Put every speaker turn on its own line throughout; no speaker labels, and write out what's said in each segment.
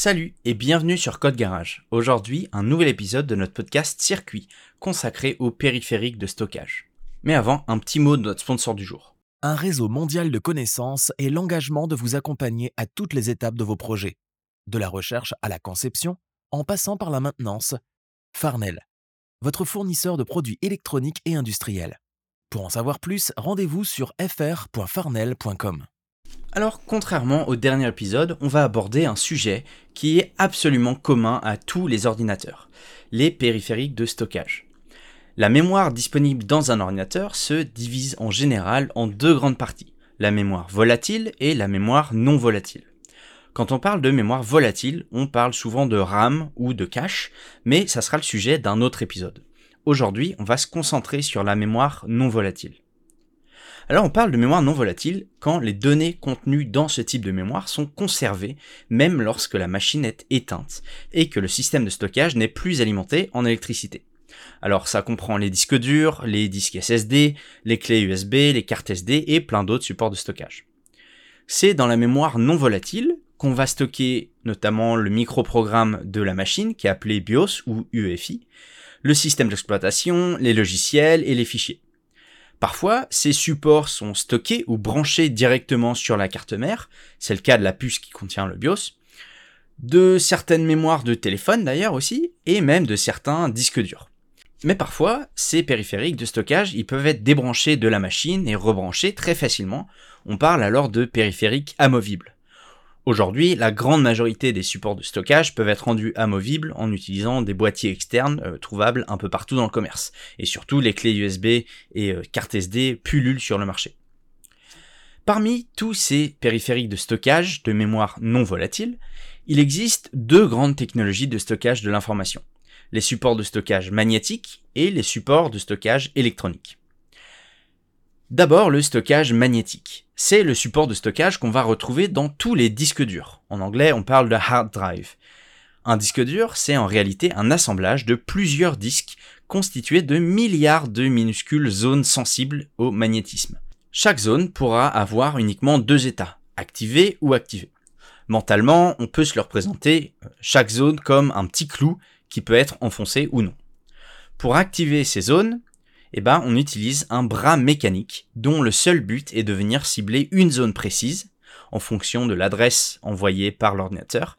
Salut et bienvenue sur Code Garage. Aujourd'hui, un nouvel épisode de notre podcast Circuit consacré aux périphériques de stockage. Mais avant, un petit mot de notre sponsor du jour.
Un réseau mondial de connaissances et l'engagement de vous accompagner à toutes les étapes de vos projets, de la recherche à la conception, en passant par la maintenance. Farnell, votre fournisseur de produits électroniques et industriels. Pour en savoir plus, rendez-vous sur fr.farnell.com.
Alors, contrairement au dernier épisode, on va aborder un sujet qui est absolument commun à tous les ordinateurs, les périphériques de stockage. La mémoire disponible dans un ordinateur se divise en général en deux grandes parties, la mémoire volatile et la mémoire non volatile. Quand on parle de mémoire volatile, on parle souvent de RAM ou de cache, mais ça sera le sujet d'un autre épisode. Aujourd'hui, on va se concentrer sur la mémoire non volatile. Alors on parle de mémoire non volatile quand les données contenues dans ce type de mémoire sont conservées même lorsque la machine est éteinte et que le système de stockage n'est plus alimenté en électricité. Alors ça comprend les disques durs, les disques SSD, les clés USB, les cartes SD et plein d'autres supports de stockage. C'est dans la mémoire non volatile qu'on va stocker notamment le microprogramme de la machine qui est appelé BIOS ou UEFI, le système d'exploitation, les logiciels et les fichiers. Parfois, ces supports sont stockés ou branchés directement sur la carte mère, c'est le cas de la puce qui contient le BIOS, de certaines mémoires de téléphone d'ailleurs aussi, et même de certains disques durs. Mais parfois, ces périphériques de stockage, ils peuvent être débranchés de la machine et rebranchés très facilement. On parle alors de périphériques amovibles. Aujourd'hui, la grande majorité des supports de stockage peuvent être rendus amovibles en utilisant des boîtiers externes euh, trouvables un peu partout dans le commerce. Et surtout, les clés USB et euh, cartes SD pullulent sur le marché. Parmi tous ces périphériques de stockage de mémoire non volatile, il existe deux grandes technologies de stockage de l'information. Les supports de stockage magnétiques et les supports de stockage électroniques. D'abord le stockage magnétique. C'est le support de stockage qu'on va retrouver dans tous les disques durs. En anglais, on parle de hard drive. Un disque dur, c'est en réalité un assemblage de plusieurs disques constitués de milliards de minuscules zones sensibles au magnétisme. Chaque zone pourra avoir uniquement deux états, activé ou activé. Mentalement, on peut se le représenter euh, chaque zone comme un petit clou qui peut être enfoncé ou non. Pour activer ces zones, eh ben, on utilise un bras mécanique dont le seul but est de venir cibler une zone précise en fonction de l'adresse envoyée par l'ordinateur,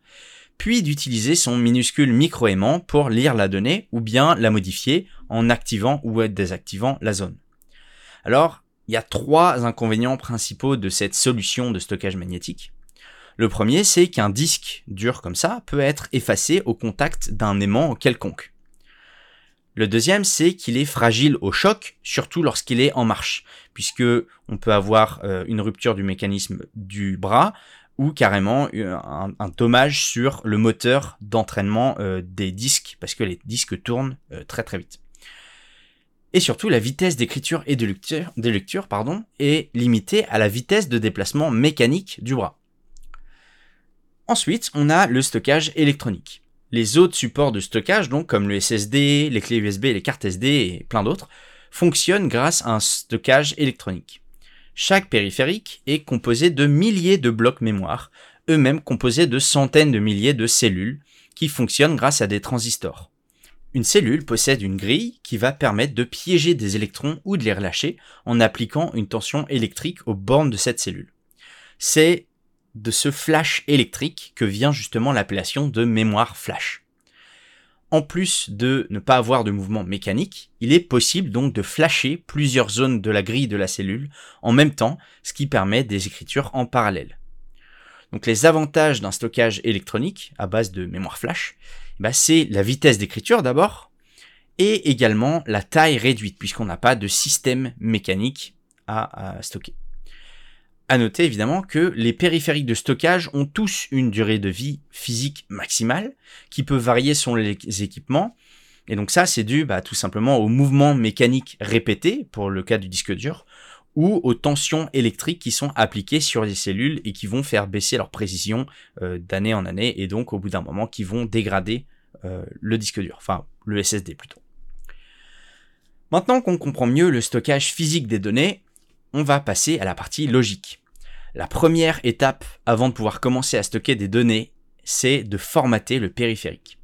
puis d'utiliser son minuscule micro-aimant pour lire la donnée ou bien la modifier en activant ou désactivant la zone. Alors, il y a trois inconvénients principaux de cette solution de stockage magnétique. Le premier, c'est qu'un disque dur comme ça peut être effacé au contact d'un aimant quelconque. Le deuxième, c'est qu'il est fragile au choc, surtout lorsqu'il est en marche, puisque on peut avoir euh, une rupture du mécanisme du bras ou carrément euh, un, dommage sur le moteur d'entraînement euh, des disques, parce que les disques tournent très très vite. Et surtout, la vitesse d'écriture et de lecture, est limitée à la vitesse de déplacement mécanique du bras. Ensuite, on a le stockage électronique. Les autres supports de stockage, donc comme le SSD, les clés USB, les cartes SD et plein d'autres, fonctionnent grâce à un stockage électronique. Chaque périphérique est composé de milliers de blocs mémoire, eux-mêmes composés de centaines de milliers de cellules, qui fonctionnent grâce à des transistors. Une cellule possède une grille qui va permettre de piéger des électrons ou de les relâcher en appliquant une tension électrique aux bornes de cette cellule. C'est de ce flash électrique que vient justement l'appellation de mémoire flash. En plus de ne pas avoir de mouvement mécanique, il est possible donc de flasher plusieurs zones de la grille de la cellule en même temps, ce qui permet des écritures en parallèle. Donc les avantages d'un stockage électronique à base de mémoire flash, bah c'est la vitesse d'écriture d'abord, et également la taille réduite, puisqu'on n'a pas de système mécanique à stocker. À noter évidemment que les périphériques de stockage ont tous une durée de vie physique maximale qui peut varier selon les équipements. Et donc ça, c'est dû bah, tout simplement aux mouvements mécaniques répétés pour le cas du disque dur ou aux tensions électriques qui sont appliquées sur les cellules et qui vont faire baisser leur précision euh, d'année en année et donc au bout d'un moment qui vont dégrader euh, le disque dur, enfin le SSD plutôt. Maintenant qu'on comprend mieux le stockage physique des données, on va passer à la partie logique. La première étape avant de pouvoir commencer à stocker des données, c'est de formater le périphérique.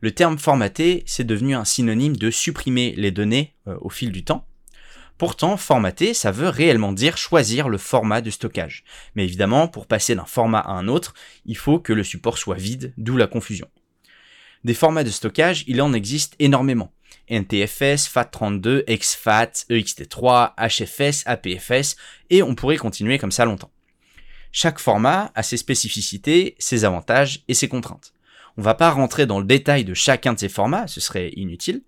Le terme formater, c'est devenu un synonyme de supprimer les données euh, au fil du temps. Pourtant, formater, ça veut réellement dire choisir le format de stockage. Mais évidemment, pour passer d'un format à un autre, il faut que le support soit vide, d'où la confusion. Des formats de stockage, il en existe énormément. NTFS, FAT32, exFAT, EXT3, HFS, APFS, et on pourrait continuer comme ça longtemps. Chaque format a ses spécificités, ses avantages et ses contraintes. On va pas rentrer dans le détail de chacun de ces formats, ce serait inutile,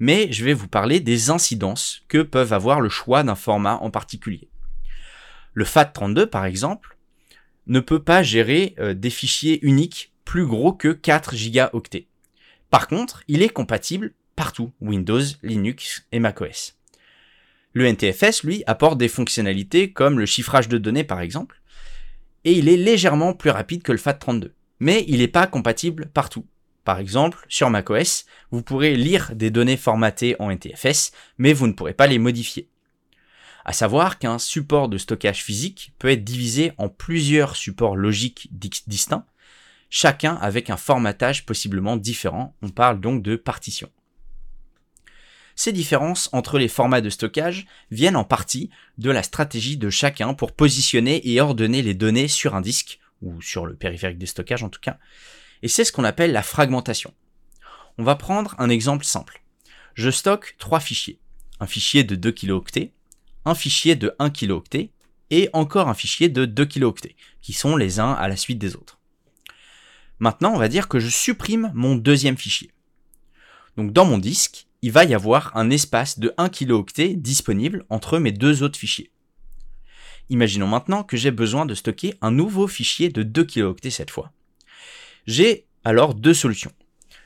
mais je vais vous parler des incidences que peuvent avoir le choix d'un format en particulier. Le FAT32 par exemple ne peut pas gérer euh, des fichiers uniques plus gros que 4 gigaoctets. Par contre, il est compatible partout, Windows, Linux et macOS. Le NTFS, lui, apporte des fonctionnalités comme le chiffrage de données par exemple, et il est légèrement plus rapide que le FAT32 mais il n'est pas compatible partout. Par exemple, sur macOS, vous pourrez lire des données formatées en NTFS, mais vous ne pourrez pas les modifier. À savoir qu'un support de stockage physique peut être divisé en plusieurs supports logiques distincts, chacun avec un formatage possiblement différent. On parle donc de partition. Ces différences entre les formats de stockage viennent en partie de la stratégie de chacun pour positionner et ordonner les données sur un disque ou sur le périphérique de stockage en tout cas, et c'est ce qu'on appelle la fragmentation. On va prendre un exemple simple. Je stocke trois fichiers. Un fichier de 2 kilooctets, un fichier de 1 kilooctet et encore un fichier de 2 kilooctets, qui sont les uns à la suite des autres. Maintenant, on va dire que je supprime mon deuxième fichier. Donc dans mon disque, il va y avoir un espace de 1 kilooctet disponible entre mes deux autres fichiers. Imaginons maintenant que j'ai besoin de stocker un nouveau fichier de 2 kilooctets cette fois. J'ai alors deux solutions.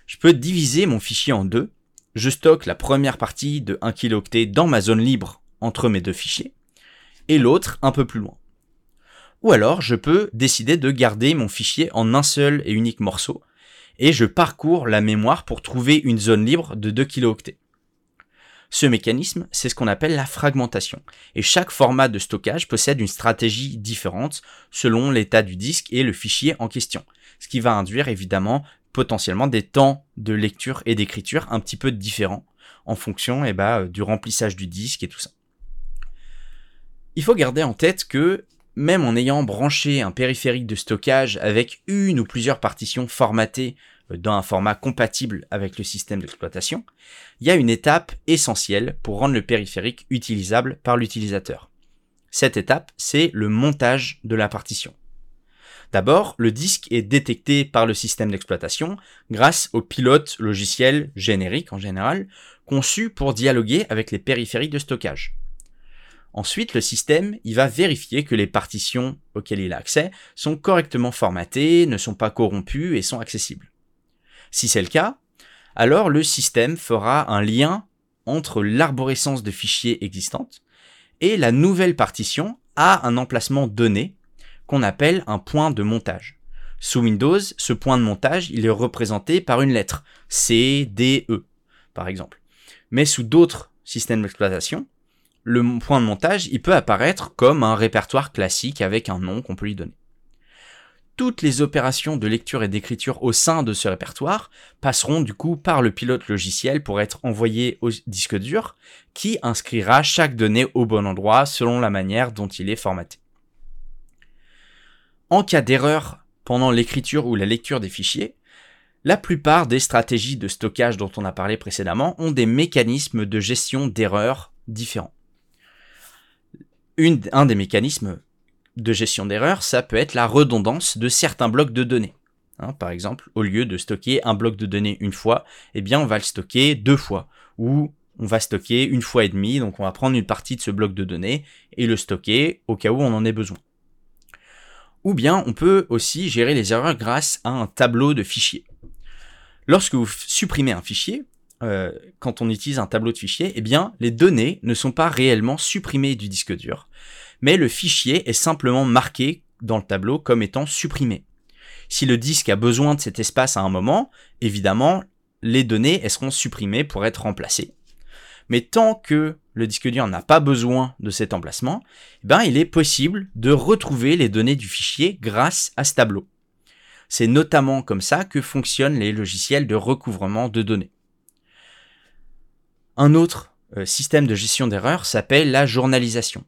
Je peux diviser mon fichier en deux. Je stocke la première partie de 1 kilooctet dans ma zone libre entre mes deux fichiers et l'autre un peu plus loin. Ou alors je peux décider de garder mon fichier en un seul et unique morceau et je parcours la mémoire pour trouver une zone libre de 2 kilooctets. Ce mécanisme, c'est ce qu'on appelle la fragmentation. Et chaque format de stockage possède une stratégie différente selon l'état du disque et le fichier en question. Ce qui va induire évidemment potentiellement des temps de lecture et d'écriture un petit peu différents en fonction eh ben, du remplissage du disque et tout ça. Il faut garder en tête que même en ayant branché un périphérique de stockage avec une ou plusieurs partitions formatées dans un format compatible avec le système d'exploitation, il y a une étape essentielle pour rendre le périphérique utilisable par l'utilisateur. Cette étape, c'est le montage de la partition. D'abord, le disque est détecté par le système d'exploitation grâce au pilote logiciel générique en général, conçu pour dialoguer avec les périphériques de stockage. Ensuite, le système, il va vérifier que les partitions auxquelles il a accès sont correctement formatées, ne sont pas corrompues et sont accessibles. Si c'est le cas, alors le système fera un lien entre l'arborescence de fichiers existante et la nouvelle partition à un emplacement donné qu'on appelle un point de montage. Sous Windows, ce point de montage, il est représenté par une lettre C, D, E, par exemple. Mais sous d'autres systèmes d'exploitation, le point de montage, il peut apparaître comme un répertoire classique avec un nom qu'on peut lui donner toutes les opérations de lecture et d'écriture au sein de ce répertoire passeront du coup par le pilote logiciel pour être envoyées au disque dur, qui inscrira chaque donnée au bon endroit selon la manière dont il est formaté. En cas d'erreur pendant l'écriture ou la lecture des fichiers, la plupart des stratégies de stockage dont on a parlé précédemment ont des mécanismes de gestion d'erreurs différents. Un des mécanismes de gestion d'erreur, ça peut être la redondance de certains blocs de données. Hein, par exemple, au lieu de stocker un bloc de données une fois, eh bien on va le stocker deux fois, ou on va stocker une fois et demi, donc on va prendre une partie de ce bloc de données et le stocker au cas où on en ait besoin. Ou bien on peut aussi gérer les erreurs grâce à un tableau de fichiers. Lorsque vous supprimez un fichier, euh, quand on utilise un tableau de fichiers, eh bien les données ne sont pas réellement supprimées du disque dur, mais le fichier est simplement marqué dans le tableau comme étant supprimé. Si le disque a besoin de cet espace à un moment, évidemment, les données seront supprimées pour être remplacées. Mais tant que le disque dur n'a pas besoin de cet emplacement, eh ben, il est possible de retrouver les données du fichier grâce à ce tableau. C'est notamment comme ça que fonctionnent les logiciels de recouvrement de données. Un autre euh, système de gestion d'erreurs s'appelle la journalisation.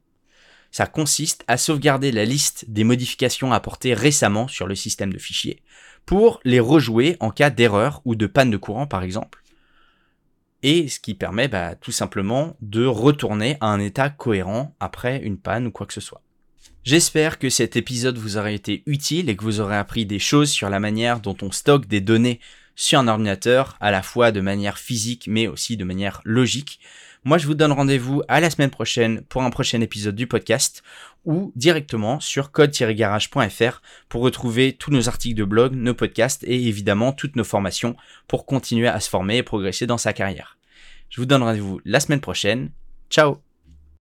Ça consiste à sauvegarder la liste des modifications apportées récemment sur le système de fichiers pour les rejouer en cas d'erreur ou de panne de courant par exemple. Et ce qui permet bah, tout simplement de retourner à un état cohérent après une panne ou quoi que ce soit. J'espère que cet épisode vous aura été utile et que vous aurez appris des choses sur la manière dont on stocke des données sur un ordinateur, à la fois de manière physique mais aussi de manière logique. Moi, je vous donne rendez-vous à la semaine prochaine pour un prochain épisode du podcast ou directement sur code-garage.fr pour retrouver tous nos articles de blog, nos podcasts et évidemment toutes nos formations pour continuer à se former et progresser dans sa carrière. Je vous donne rendez-vous la semaine prochaine. Ciao